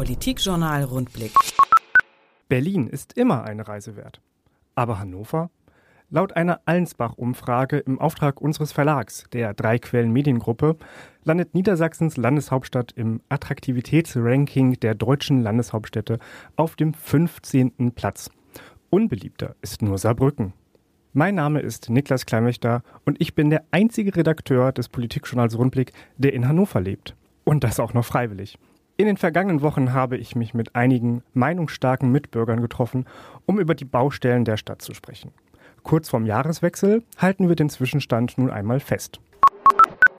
Politikjournal Rundblick. Berlin ist immer eine Reise wert. Aber Hannover? Laut einer Allensbach-Umfrage im Auftrag unseres Verlags, der Drei Quellen Mediengruppe, landet Niedersachsens Landeshauptstadt im Attraktivitätsranking der deutschen Landeshauptstädte auf dem 15. Platz. Unbeliebter ist nur Saarbrücken. Mein Name ist Niklas Kleinwächter und ich bin der einzige Redakteur des Politikjournals Rundblick, der in Hannover lebt. Und das auch noch freiwillig. In den vergangenen Wochen habe ich mich mit einigen meinungsstarken Mitbürgern getroffen, um über die Baustellen der Stadt zu sprechen. Kurz vorm Jahreswechsel halten wir den Zwischenstand nun einmal fest.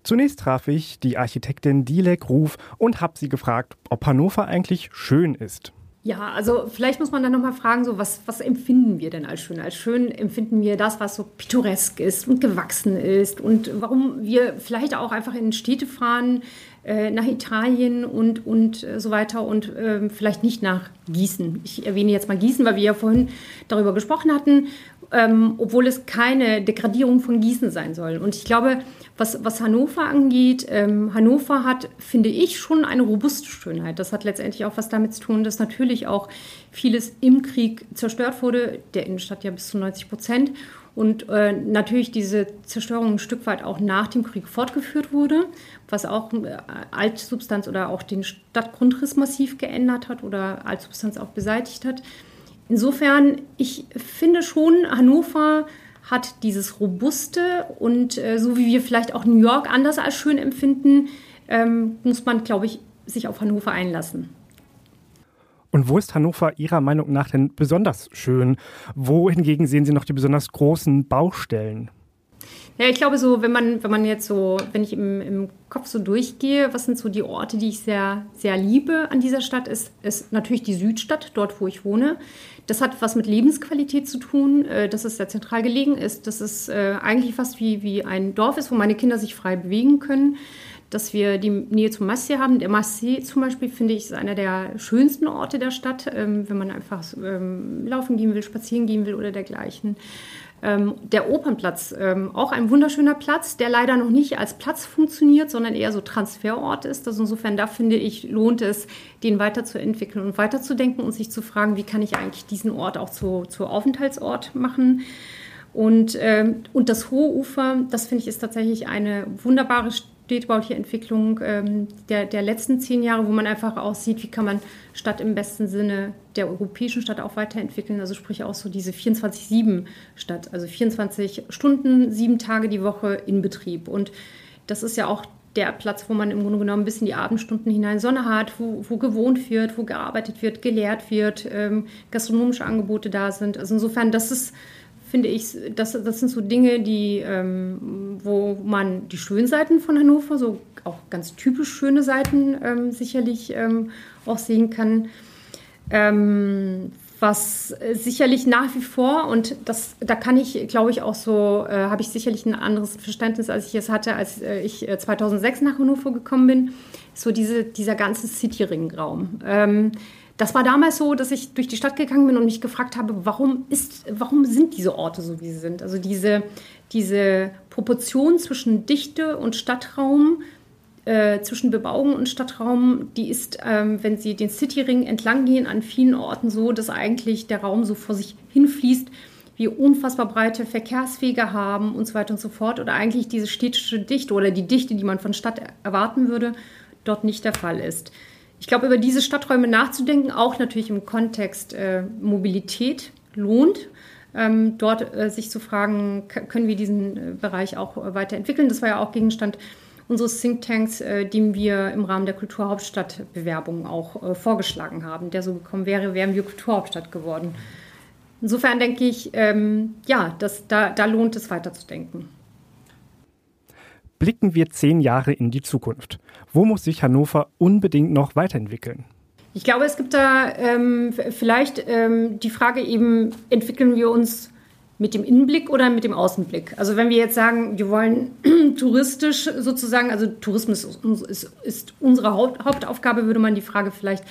Zunächst traf ich die Architektin Dilek Ruf und habe sie gefragt, ob Hannover eigentlich schön ist. Ja, also vielleicht muss man dann nochmal fragen, so was, was empfinden wir denn als schön? Als schön empfinden wir das, was so pittoresk ist und gewachsen ist und warum wir vielleicht auch einfach in Städte fahren, äh, nach Italien und, und äh, so weiter und äh, vielleicht nicht nach Gießen. Ich erwähne jetzt mal Gießen, weil wir ja vorhin darüber gesprochen hatten, ähm, obwohl es keine Degradierung von Gießen sein soll. Und ich glaube, was, was Hannover angeht, ähm, Hannover hat, finde ich, schon eine robuste Schönheit. Das hat letztendlich auch was damit zu tun, dass natürlich auch vieles im Krieg zerstört wurde, der Innenstadt ja bis zu 90 Prozent. Und äh, natürlich diese Zerstörung ein Stück weit auch nach dem Krieg fortgeführt wurde, was auch äh, Altsubstanz oder auch den Stadtgrundriss massiv geändert hat oder Altsubstanz auch beseitigt hat. Insofern, ich finde schon, Hannover hat dieses Robuste und äh, so wie wir vielleicht auch New York anders als schön empfinden, ähm, muss man, glaube ich, sich auf Hannover einlassen. Und wo ist Hannover Ihrer Meinung nach denn besonders schön? Wo hingegen sehen Sie noch die besonders großen Baustellen? Ja, ich glaube so, wenn man, wenn man jetzt so, wenn ich im, im Kopf so durchgehe, was sind so die Orte, die ich sehr, sehr liebe an dieser Stadt, ist, ist natürlich die Südstadt, dort wo ich wohne. Das hat was mit Lebensqualität zu tun, äh, dass es sehr zentral gelegen ist, dass es äh, eigentlich fast wie, wie ein Dorf ist, wo meine Kinder sich frei bewegen können dass wir die Nähe zum Massee haben. Der Massee zum Beispiel, finde ich, ist einer der schönsten Orte der Stadt, ähm, wenn man einfach ähm, laufen gehen will, spazieren gehen will oder dergleichen. Ähm, der Opernplatz, ähm, auch ein wunderschöner Platz, der leider noch nicht als Platz funktioniert, sondern eher so Transferort ist. Also insofern, da finde ich, lohnt es, den weiterzuentwickeln und weiterzudenken und sich zu fragen, wie kann ich eigentlich diesen Ort auch zu, zu Aufenthaltsort machen. Und, ähm, und das Hohe Ufer, das finde ich, ist tatsächlich eine wunderbare städtebauliche Entwicklung ähm, der, der letzten zehn Jahre, wo man einfach auch sieht, wie kann man Stadt im besten Sinne der europäischen Stadt auch weiterentwickeln. Also sprich auch so diese 24-7-Stadt, also 24 Stunden, sieben Tage die Woche in Betrieb. Und das ist ja auch der Platz, wo man im Grunde genommen bis in die Abendstunden hinein Sonne hat, wo, wo gewohnt wird, wo gearbeitet wird, gelehrt wird, ähm, gastronomische Angebote da sind. Also insofern, das ist finde ich, das, das sind so Dinge, die, ähm, wo man die schönen Seiten von Hannover, so auch ganz typisch schöne Seiten ähm, sicherlich ähm, auch sehen kann. Ähm, was sicherlich nach wie vor, und das, da kann ich, glaube ich, auch so, äh, habe ich sicherlich ein anderes Verständnis, als ich es hatte, als äh, ich 2006 äh, nach Hannover gekommen bin, so diese, dieser ganze City-Ring-Raum. Das war damals so, dass ich durch die Stadt gegangen bin und mich gefragt habe, warum, ist, warum sind diese Orte so, wie sie sind? Also diese, diese Proportion zwischen Dichte und Stadtraum, äh, zwischen Bebauung und Stadtraum, die ist, ähm, wenn Sie den Cityring entlang gehen, an vielen Orten so, dass eigentlich der Raum so vor sich hinfließt, wir unfassbar breite Verkehrswege haben und so weiter und so fort. Oder eigentlich diese städtische Dichte oder die Dichte, die man von Stadt erwarten würde, dort nicht der Fall ist ich glaube, über diese Stadträume nachzudenken, auch natürlich im Kontext äh, Mobilität, lohnt. Ähm, dort äh, sich zu fragen, können wir diesen äh, Bereich auch äh, weiterentwickeln. Das war ja auch Gegenstand unseres Thinktanks, äh, den wir im Rahmen der Kulturhauptstadtbewerbung auch äh, vorgeschlagen haben. Der so gekommen wäre, wären wir Kulturhauptstadt geworden. Insofern denke ich, ähm, ja, das, da, da lohnt es weiterzudenken. Blicken wir zehn Jahre in die Zukunft. Wo muss sich Hannover unbedingt noch weiterentwickeln? Ich glaube, es gibt da ähm, vielleicht ähm, die Frage eben, entwickeln wir uns mit dem Innenblick oder mit dem Außenblick? Also wenn wir jetzt sagen, wir wollen touristisch sozusagen, also Tourismus ist, ist, ist unsere Haupt, Hauptaufgabe, würde man die Frage vielleicht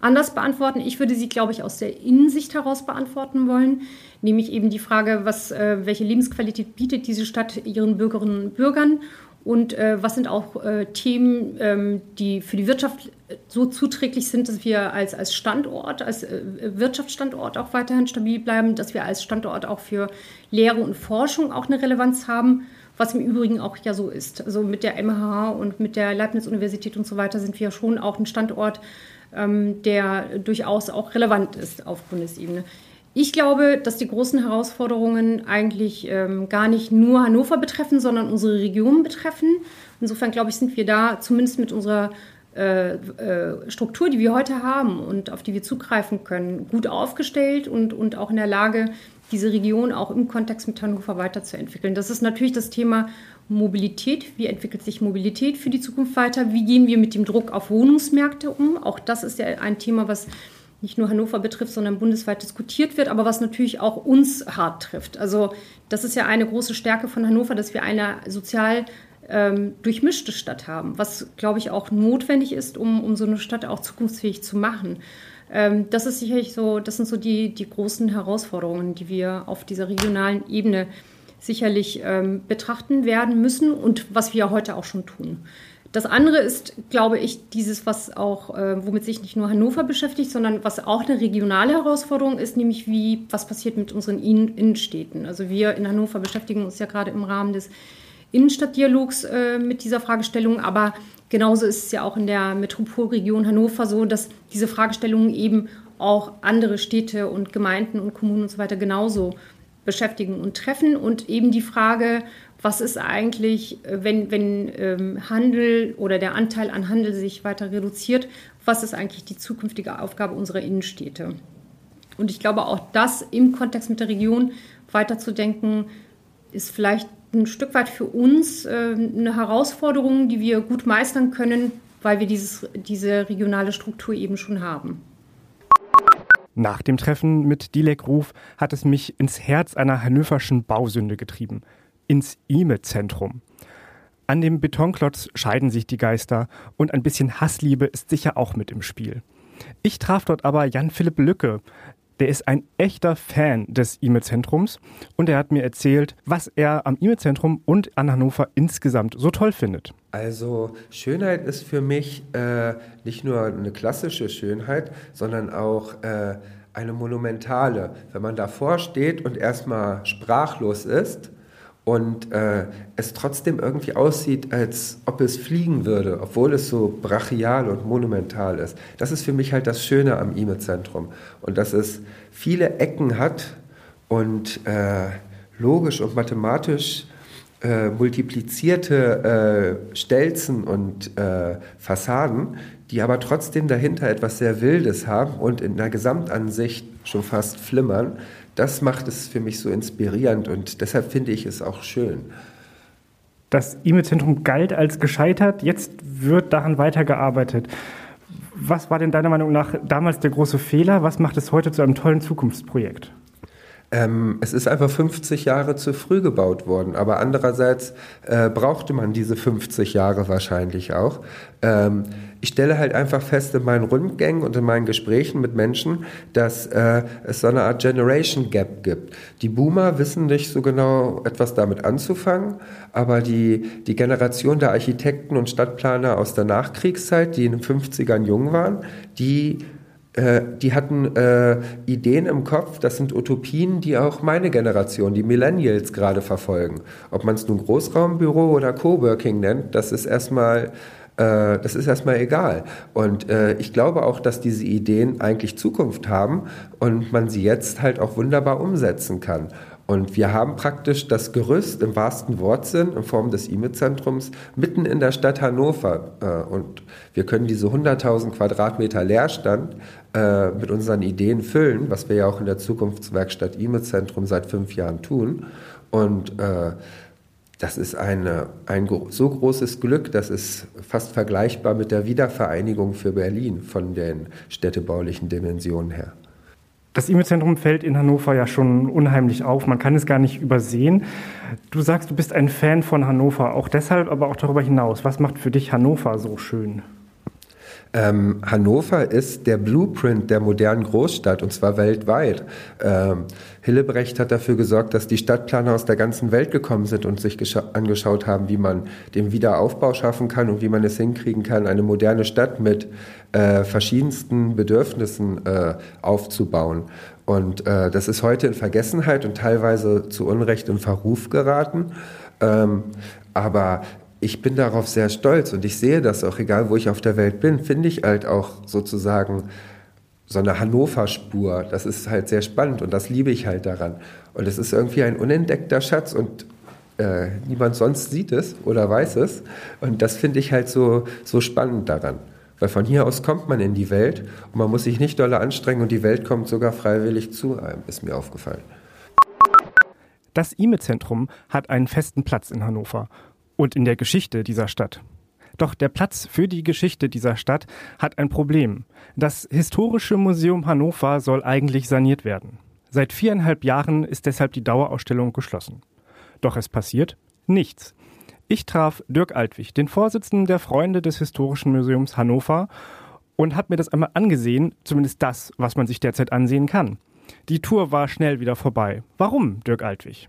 anders beantworten. Ich würde sie, glaube ich, aus der Innensicht heraus beantworten wollen, nämlich eben die Frage, was, äh, welche Lebensqualität bietet diese Stadt ihren Bürgerinnen und Bürgern und äh, was sind auch äh, Themen, ähm, die für die Wirtschaft so zuträglich sind, dass wir als, als Standort, als Wirtschaftsstandort auch weiterhin stabil bleiben, dass wir als Standort auch für Lehre und Forschung auch eine Relevanz haben, was im Übrigen auch ja so ist. Also mit der MH und mit der Leibniz-Universität und so weiter sind wir schon auch ein Standort, der durchaus auch relevant ist auf Bundesebene. Ich glaube, dass die großen Herausforderungen eigentlich ähm, gar nicht nur Hannover betreffen, sondern unsere Region betreffen. Insofern glaube ich, sind wir da zumindest mit unserer äh, äh, Struktur, die wir heute haben und auf die wir zugreifen können, gut aufgestellt und, und auch in der Lage, diese Region auch im Kontext mit Hannover weiterzuentwickeln. Das ist natürlich das Thema Mobilität. Wie entwickelt sich Mobilität für die Zukunft weiter? Wie gehen wir mit dem Druck auf Wohnungsmärkte um? Auch das ist ja ein Thema, was nicht nur Hannover betrifft, sondern bundesweit diskutiert wird, aber was natürlich auch uns hart trifft. Also das ist ja eine große Stärke von Hannover, dass wir eine sozial ähm, durchmischte Stadt haben, was, glaube ich, auch notwendig ist, um, um so eine Stadt auch zukunftsfähig zu machen. Ähm, das ist sicherlich so, das sind so die, die großen Herausforderungen, die wir auf dieser regionalen Ebene sicherlich ähm, betrachten werden müssen und was wir heute auch schon tun. Das andere ist, glaube ich, dieses, was auch, äh, womit sich nicht nur Hannover beschäftigt, sondern was auch eine regionale Herausforderung ist, nämlich wie, was passiert mit unseren Innenstädten. Also wir in Hannover beschäftigen uns ja gerade im Rahmen des Innenstadtdialogs äh, mit dieser Fragestellung, aber genauso ist es ja auch in der Metropolregion Hannover so, dass diese Fragestellungen eben auch andere Städte und Gemeinden und Kommunen und so weiter genauso beschäftigen und treffen und eben die Frage, was ist eigentlich, äh, wenn, wenn ähm, Handel oder der Anteil an Handel sich weiter reduziert, was ist eigentlich die zukünftige Aufgabe unserer Innenstädte? Und ich glaube, auch das im Kontext mit der Region weiterzudenken, ist vielleicht ein Stück weit für uns äh, eine Herausforderung, die wir gut meistern können, weil wir dieses, diese regionale Struktur eben schon haben. Nach dem Treffen mit Dilek Ruf hat es mich ins Herz einer hannoverschen Bausünde getrieben – ins E-Mail-Zentrum. An dem Betonklotz scheiden sich die Geister und ein bisschen Hassliebe ist sicher auch mit im Spiel. Ich traf dort aber Jan-Philipp Lücke. Der ist ein echter Fan des E-Mail-Zentrums und er hat mir erzählt, was er am E-Mail-Zentrum und an Hannover insgesamt so toll findet. Also Schönheit ist für mich äh, nicht nur eine klassische Schönheit, sondern auch äh, eine monumentale. Wenn man davor steht und erstmal sprachlos ist, und äh, es trotzdem irgendwie aussieht, als ob es fliegen würde, obwohl es so brachial und monumental ist. Das ist für mich halt das Schöne am IME-Zentrum und dass es viele Ecken hat und äh, logisch und mathematisch äh, multiplizierte äh, Stelzen und äh, Fassaden, die aber trotzdem dahinter etwas sehr Wildes haben und in der Gesamtansicht schon fast flimmern das macht es für mich so inspirierend und deshalb finde ich es auch schön. Das E-Mail-Zentrum galt als gescheitert, jetzt wird daran weitergearbeitet. Was war denn deiner Meinung nach damals der große Fehler? Was macht es heute zu einem tollen Zukunftsprojekt? Ähm, es ist einfach 50 Jahre zu früh gebaut worden, aber andererseits äh, brauchte man diese 50 Jahre wahrscheinlich auch. Ähm, ich stelle halt einfach fest in meinen Rundgängen und in meinen Gesprächen mit Menschen, dass äh, es so eine Art Generation Gap gibt. Die Boomer wissen nicht so genau etwas damit anzufangen, aber die, die Generation der Architekten und Stadtplaner aus der Nachkriegszeit, die in den 50ern jung waren, die äh, die hatten äh, Ideen im Kopf, das sind Utopien, die auch meine Generation, die Millennials gerade verfolgen. Ob man es nun Großraumbüro oder Coworking nennt, das ist erstmal äh, das ist erstmal egal. Und äh, ich glaube auch, dass diese Ideen eigentlich Zukunft haben und man sie jetzt halt auch wunderbar umsetzen kann. Und wir haben praktisch das Gerüst im wahrsten Wortsinn in Form des IME-Zentrums mitten in der Stadt Hannover. Äh, und wir können diese 100.000 Quadratmeter Leerstand äh, mit unseren Ideen füllen, was wir ja auch in der Zukunftswerkstatt IME-Zentrum seit fünf Jahren tun. Und äh, das ist eine, ein so großes Glück, das ist fast vergleichbar mit der Wiedervereinigung für Berlin von den städtebaulichen Dimensionen her. Das E-Mail-Zentrum fällt in Hannover ja schon unheimlich auf. Man kann es gar nicht übersehen. Du sagst, du bist ein Fan von Hannover, auch deshalb, aber auch darüber hinaus. Was macht für dich Hannover so schön? Ähm, Hannover ist der Blueprint der modernen Großstadt und zwar weltweit. Ähm, Hillebrecht hat dafür gesorgt, dass die Stadtplaner aus der ganzen Welt gekommen sind und sich angeschaut haben, wie man den Wiederaufbau schaffen kann und wie man es hinkriegen kann, eine moderne Stadt mit äh, verschiedensten Bedürfnissen äh, aufzubauen. Und äh, das ist heute in Vergessenheit und teilweise zu Unrecht in Verruf geraten. Ähm, aber ich bin darauf sehr stolz und ich sehe das auch, egal wo ich auf der Welt bin, finde ich halt auch sozusagen so eine Hannover-Spur. Das ist halt sehr spannend und das liebe ich halt daran. Und es ist irgendwie ein unentdeckter Schatz und äh, niemand sonst sieht es oder weiß es. Und das finde ich halt so, so spannend daran. Weil von hier aus kommt man in die Welt und man muss sich nicht dolle anstrengen und die Welt kommt sogar freiwillig zu einem, ist mir aufgefallen. Das IME-Zentrum hat einen festen Platz in Hannover und in der Geschichte dieser Stadt. Doch der Platz für die Geschichte dieser Stadt hat ein Problem. Das Historische Museum Hannover soll eigentlich saniert werden. Seit viereinhalb Jahren ist deshalb die Dauerausstellung geschlossen. Doch es passiert nichts. Ich traf Dirk Altwig, den Vorsitzenden der Freunde des Historischen Museums Hannover, und habe mir das einmal angesehen, zumindest das, was man sich derzeit ansehen kann. Die Tour war schnell wieder vorbei. Warum, Dirk Altwig?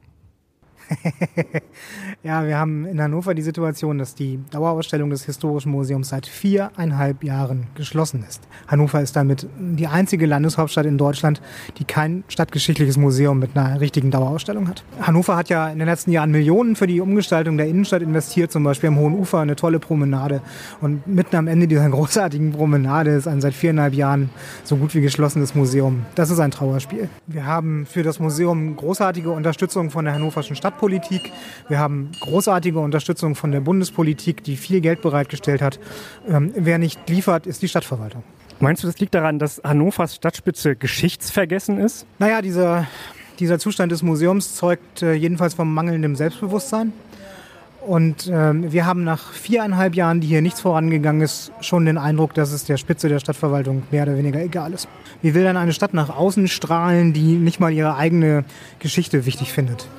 ja, wir haben in Hannover die Situation, dass die Dauerausstellung des Historischen Museums seit viereinhalb Jahren geschlossen ist. Hannover ist damit die einzige Landeshauptstadt in Deutschland, die kein stadtgeschichtliches Museum mit einer richtigen Dauerausstellung hat. Hannover hat ja in den letzten Jahren Millionen für die Umgestaltung der Innenstadt investiert, zum Beispiel am Hohen Ufer eine tolle Promenade. Und mitten am Ende dieser großartigen Promenade ist ein seit viereinhalb Jahren so gut wie geschlossenes Museum. Das ist ein Trauerspiel. Wir haben für das Museum großartige Unterstützung von der hannoverschen Stadt Stadtpolitik. Wir haben großartige Unterstützung von der Bundespolitik, die viel Geld bereitgestellt hat. Ähm, wer nicht liefert, ist die Stadtverwaltung. Meinst du, das liegt daran, dass Hannovers Stadtspitze geschichtsvergessen ist? Naja, dieser, dieser Zustand des Museums zeugt äh, jedenfalls vom mangelnden Selbstbewusstsein. Und äh, wir haben nach viereinhalb Jahren, die hier nichts vorangegangen ist, schon den Eindruck, dass es der Spitze der Stadtverwaltung mehr oder weniger egal ist. Wie will dann eine Stadt nach außen strahlen, die nicht mal ihre eigene Geschichte wichtig findet?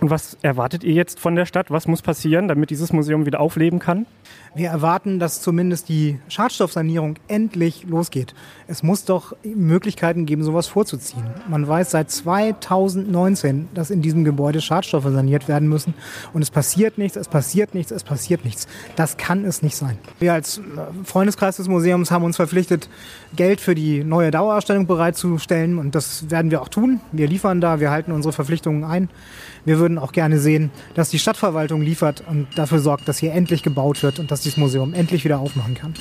Und was erwartet ihr jetzt von der Stadt? Was muss passieren, damit dieses Museum wieder aufleben kann? Wir erwarten, dass zumindest die Schadstoffsanierung endlich losgeht. Es muss doch Möglichkeiten geben, sowas vorzuziehen. Man weiß seit 2019, dass in diesem Gebäude Schadstoffe saniert werden müssen. Und es passiert nichts, es passiert nichts, es passiert nichts. Das kann es nicht sein. Wir als Freundeskreis des Museums haben uns verpflichtet, Geld für die neue Dauerausstellung bereitzustellen. Und das werden wir auch tun. Wir liefern da, wir halten unsere Verpflichtungen ein. Wir würden auch gerne sehen, dass die Stadtverwaltung liefert und dafür sorgt, dass hier endlich gebaut wird und dass dieses Museum endlich wieder aufmachen kann.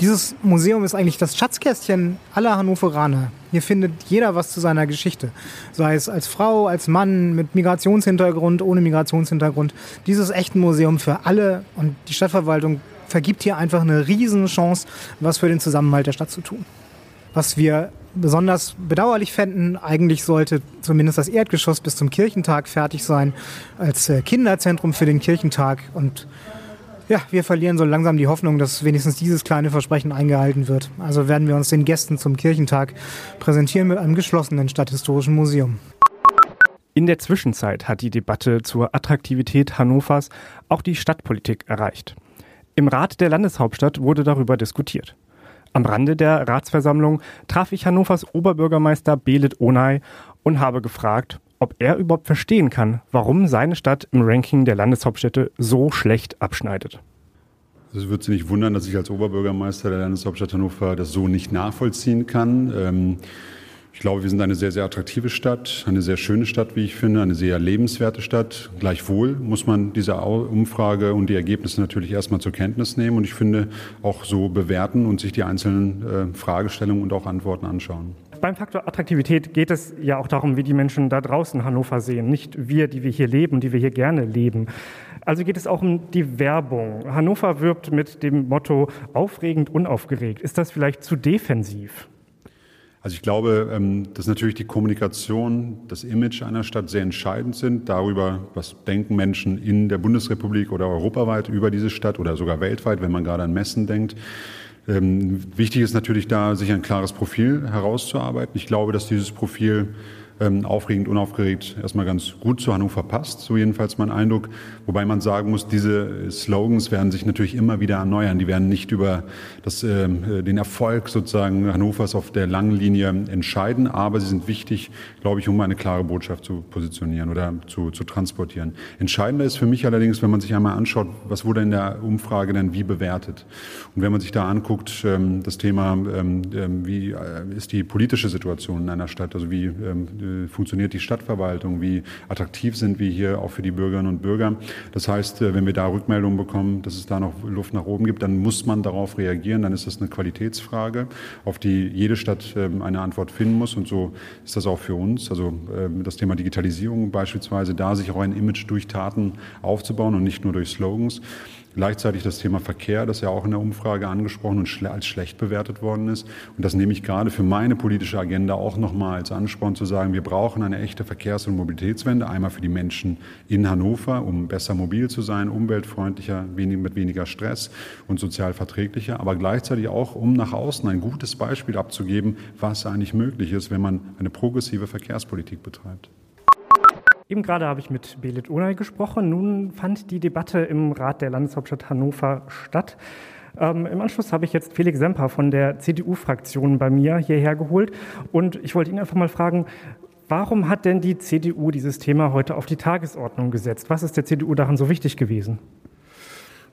Dieses Museum ist eigentlich das Schatzkästchen aller Hannoveraner. Hier findet jeder was zu seiner Geschichte. Sei es als Frau, als Mann, mit Migrationshintergrund, ohne Migrationshintergrund. Dieses echte Museum für alle und die Stadtverwaltung vergibt hier einfach eine Riesenchance, was für den Zusammenhalt der Stadt zu tun. Was wir besonders bedauerlich fänden, eigentlich sollte zumindest das Erdgeschoss bis zum Kirchentag fertig sein, als äh, Kinderzentrum für den Kirchentag und ja, wir verlieren so langsam die Hoffnung, dass wenigstens dieses kleine Versprechen eingehalten wird. Also werden wir uns den Gästen zum Kirchentag präsentieren mit einem geschlossenen Stadthistorischen Museum. In der Zwischenzeit hat die Debatte zur Attraktivität Hannovers auch die Stadtpolitik erreicht. Im Rat der Landeshauptstadt wurde darüber diskutiert. Am Rande der Ratsversammlung traf ich Hannovers Oberbürgermeister Belit Onay und habe gefragt, ob er überhaupt verstehen kann, warum seine Stadt im Ranking der Landeshauptstädte so schlecht abschneidet. Es wird Sie nicht wundern, dass ich als Oberbürgermeister der Landeshauptstadt Hannover das so nicht nachvollziehen kann. Ähm, ich glaube, wir sind eine sehr, sehr attraktive Stadt, eine sehr schöne Stadt, wie ich finde, eine sehr lebenswerte Stadt. Gleichwohl muss man diese Umfrage und die Ergebnisse natürlich erstmal zur Kenntnis nehmen und ich finde auch so bewerten und sich die einzelnen äh, Fragestellungen und auch Antworten anschauen beim Faktor Attraktivität geht es ja auch darum, wie die Menschen da draußen Hannover sehen, nicht wir, die wir hier leben, die wir hier gerne leben. Also geht es auch um die Werbung. Hannover wirbt mit dem Motto aufregend, unaufgeregt. Ist das vielleicht zu defensiv? Also ich glaube, ähm, dass natürlich die Kommunikation, das Image einer Stadt sehr entscheidend sind darüber, was denken Menschen in der Bundesrepublik oder europaweit über diese Stadt oder sogar weltweit, wenn man gerade an Messen denkt. Ähm, wichtig ist natürlich da, sich ein klares Profil herauszuarbeiten. Ich glaube, dass dieses Profil ähm, aufregend, unaufgeregt erstmal ganz gut zu Hannover passt, so jedenfalls mein Eindruck. Wobei man sagen muss, diese Slogans werden sich natürlich immer wieder erneuern. Die werden nicht über das, äh, den Erfolg sozusagen Hannovers auf der langen Linie entscheiden, aber sie sind wichtig, glaube ich, um eine klare Botschaft zu positionieren oder zu, zu transportieren. Entscheidender ist für mich allerdings, wenn man sich einmal anschaut, was wurde in der Umfrage denn wie bewertet. Und wenn man sich da anguckt, ähm, das Thema, ähm, ähm, wie äh, ist die politische Situation in einer Stadt, also wie äh, funktioniert die Stadtverwaltung, wie attraktiv sind wir hier auch für die Bürgerinnen und Bürger. Das heißt, äh, wenn wir da Rückmeldungen bekommen, dass es da noch Luft nach oben gibt, dann muss man darauf reagieren, dann ist das eine Qualitätsfrage, auf die jede Stadt eine Antwort finden muss und so ist das auch für uns. Also das Thema Digitalisierung beispielsweise, da sich auch ein Image durch Taten aufzubauen und nicht nur durch Slogans. Gleichzeitig das Thema Verkehr, das ja auch in der Umfrage angesprochen und als schlecht bewertet worden ist. Und das nehme ich gerade für meine politische Agenda auch nochmal als Ansporn zu sagen, wir brauchen eine echte Verkehrs- und Mobilitätswende. Einmal für die Menschen in Hannover, um besser mobil zu sein, umweltfreundlicher, mit weniger Stress und sozial verträglicher. Aber gleichzeitig auch, um nach außen ein gutes Beispiel abzugeben, was eigentlich möglich ist, wenn man eine progressive Verkehrspolitik betreibt. Eben gerade habe ich mit Belit Onay gesprochen. Nun fand die Debatte im Rat der Landeshauptstadt Hannover statt. Ähm, Im Anschluss habe ich jetzt Felix Semper von der CDU-Fraktion bei mir hierher geholt. Und ich wollte ihn einfach mal fragen, warum hat denn die CDU dieses Thema heute auf die Tagesordnung gesetzt? Was ist der CDU daran so wichtig gewesen?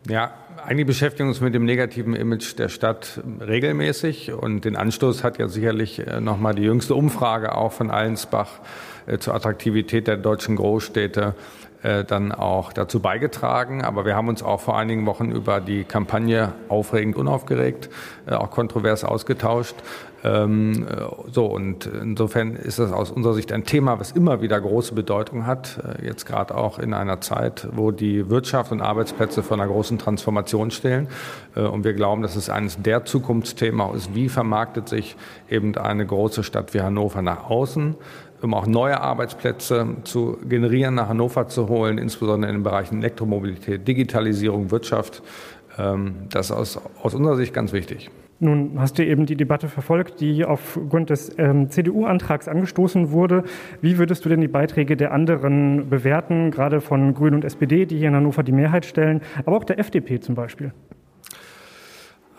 Ja, eigentlich beschäftigen wir uns mit dem negativen Image der Stadt regelmäßig und den Anstoß hat ja sicherlich äh, nochmal die jüngste Umfrage auch von Allensbach zur Attraktivität der deutschen Großstädte äh, dann auch dazu beigetragen. Aber wir haben uns auch vor einigen Wochen über die Kampagne aufregend unaufgeregt, auch kontrovers ausgetauscht. Ähm, so, und insofern ist das aus unserer Sicht ein Thema, was immer wieder große Bedeutung hat, jetzt gerade auch in einer Zeit, wo die Wirtschaft und Arbeitsplätze vor einer großen Transformation stehen. Und wir glauben, dass es eines der Zukunftsthemen ist, wie vermarktet sich eben eine große Stadt wie Hannover nach außen um auch neue Arbeitsplätze zu generieren, nach Hannover zu holen, insbesondere in den Bereichen Elektromobilität, Digitalisierung, Wirtschaft. Ähm, das ist aus, aus unserer Sicht ganz wichtig. Nun hast du eben die Debatte verfolgt, die aufgrund des ähm, CDU-Antrags angestoßen wurde. Wie würdest du denn die Beiträge der anderen bewerten, gerade von Grünen und SPD, die hier in Hannover die Mehrheit stellen, aber auch der FDP zum Beispiel?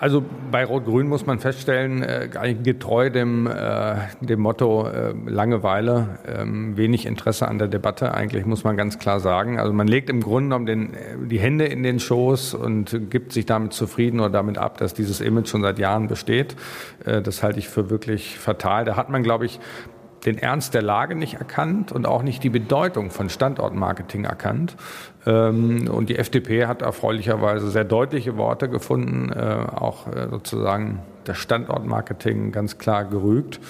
Also bei Rot-Grün muss man feststellen, äh, getreu dem, äh, dem Motto äh, Langeweile, äh, wenig Interesse an der Debatte, eigentlich muss man ganz klar sagen. Also man legt im Grunde genommen den, äh, die Hände in den Schoß und gibt sich damit zufrieden oder damit ab, dass dieses Image schon seit Jahren besteht. Äh, das halte ich für wirklich fatal. Da hat man, glaube ich, den Ernst der Lage nicht erkannt und auch nicht die Bedeutung von Standortmarketing erkannt. Ähm, und die FDP hat erfreulicherweise sehr deutliche Worte gefunden, äh, auch äh, sozusagen das Standortmarketing ganz klar gerügt.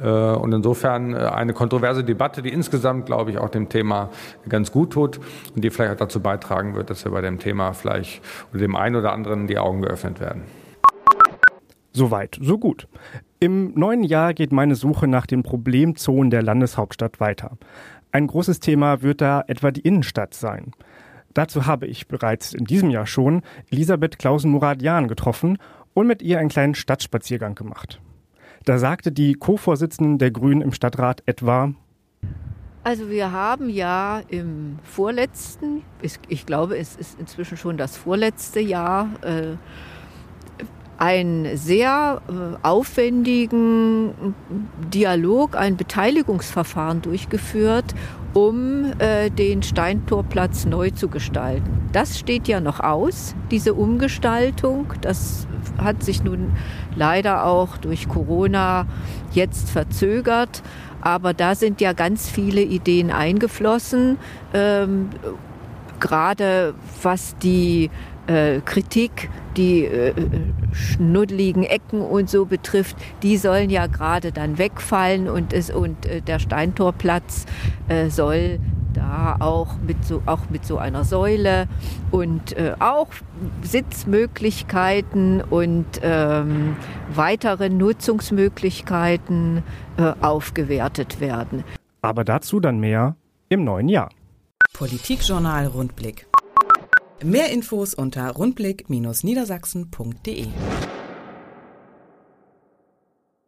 Äh, und insofern eine kontroverse Debatte, die insgesamt, glaube ich, auch dem Thema ganz gut tut und die vielleicht auch dazu beitragen wird, dass wir bei dem Thema vielleicht oder dem einen oder anderen die Augen geöffnet werden. Soweit, so gut. Im neuen Jahr geht meine Suche nach den Problemzonen der Landeshauptstadt weiter. Ein großes Thema wird da etwa die Innenstadt sein. Dazu habe ich bereits in diesem Jahr schon Elisabeth Klausen-Muradian getroffen und mit ihr einen kleinen Stadtspaziergang gemacht. Da sagte die Co-Vorsitzende der Grünen im Stadtrat etwa, also wir haben ja im vorletzten, ich glaube es ist inzwischen schon das vorletzte Jahr, äh, einen sehr äh, aufwendigen Dialog, ein Beteiligungsverfahren durchgeführt, um äh, den Steintorplatz neu zu gestalten. Das steht ja noch aus, diese Umgestaltung. Das hat sich nun leider auch durch Corona jetzt verzögert. Aber da sind ja ganz viele Ideen eingeflossen, ähm, gerade was die äh, Kritik, die äh, schnuddeligen Ecken und so betrifft, die sollen ja gerade dann wegfallen und, es, und äh, der Steintorplatz äh, soll da auch mit so, auch mit so einer Säule und äh, auch Sitzmöglichkeiten und ähm, weitere Nutzungsmöglichkeiten äh, aufgewertet werden. Aber dazu dann mehr im neuen Jahr. Politikjournal Rundblick. Mehr Infos unter rundblick-niedersachsen.de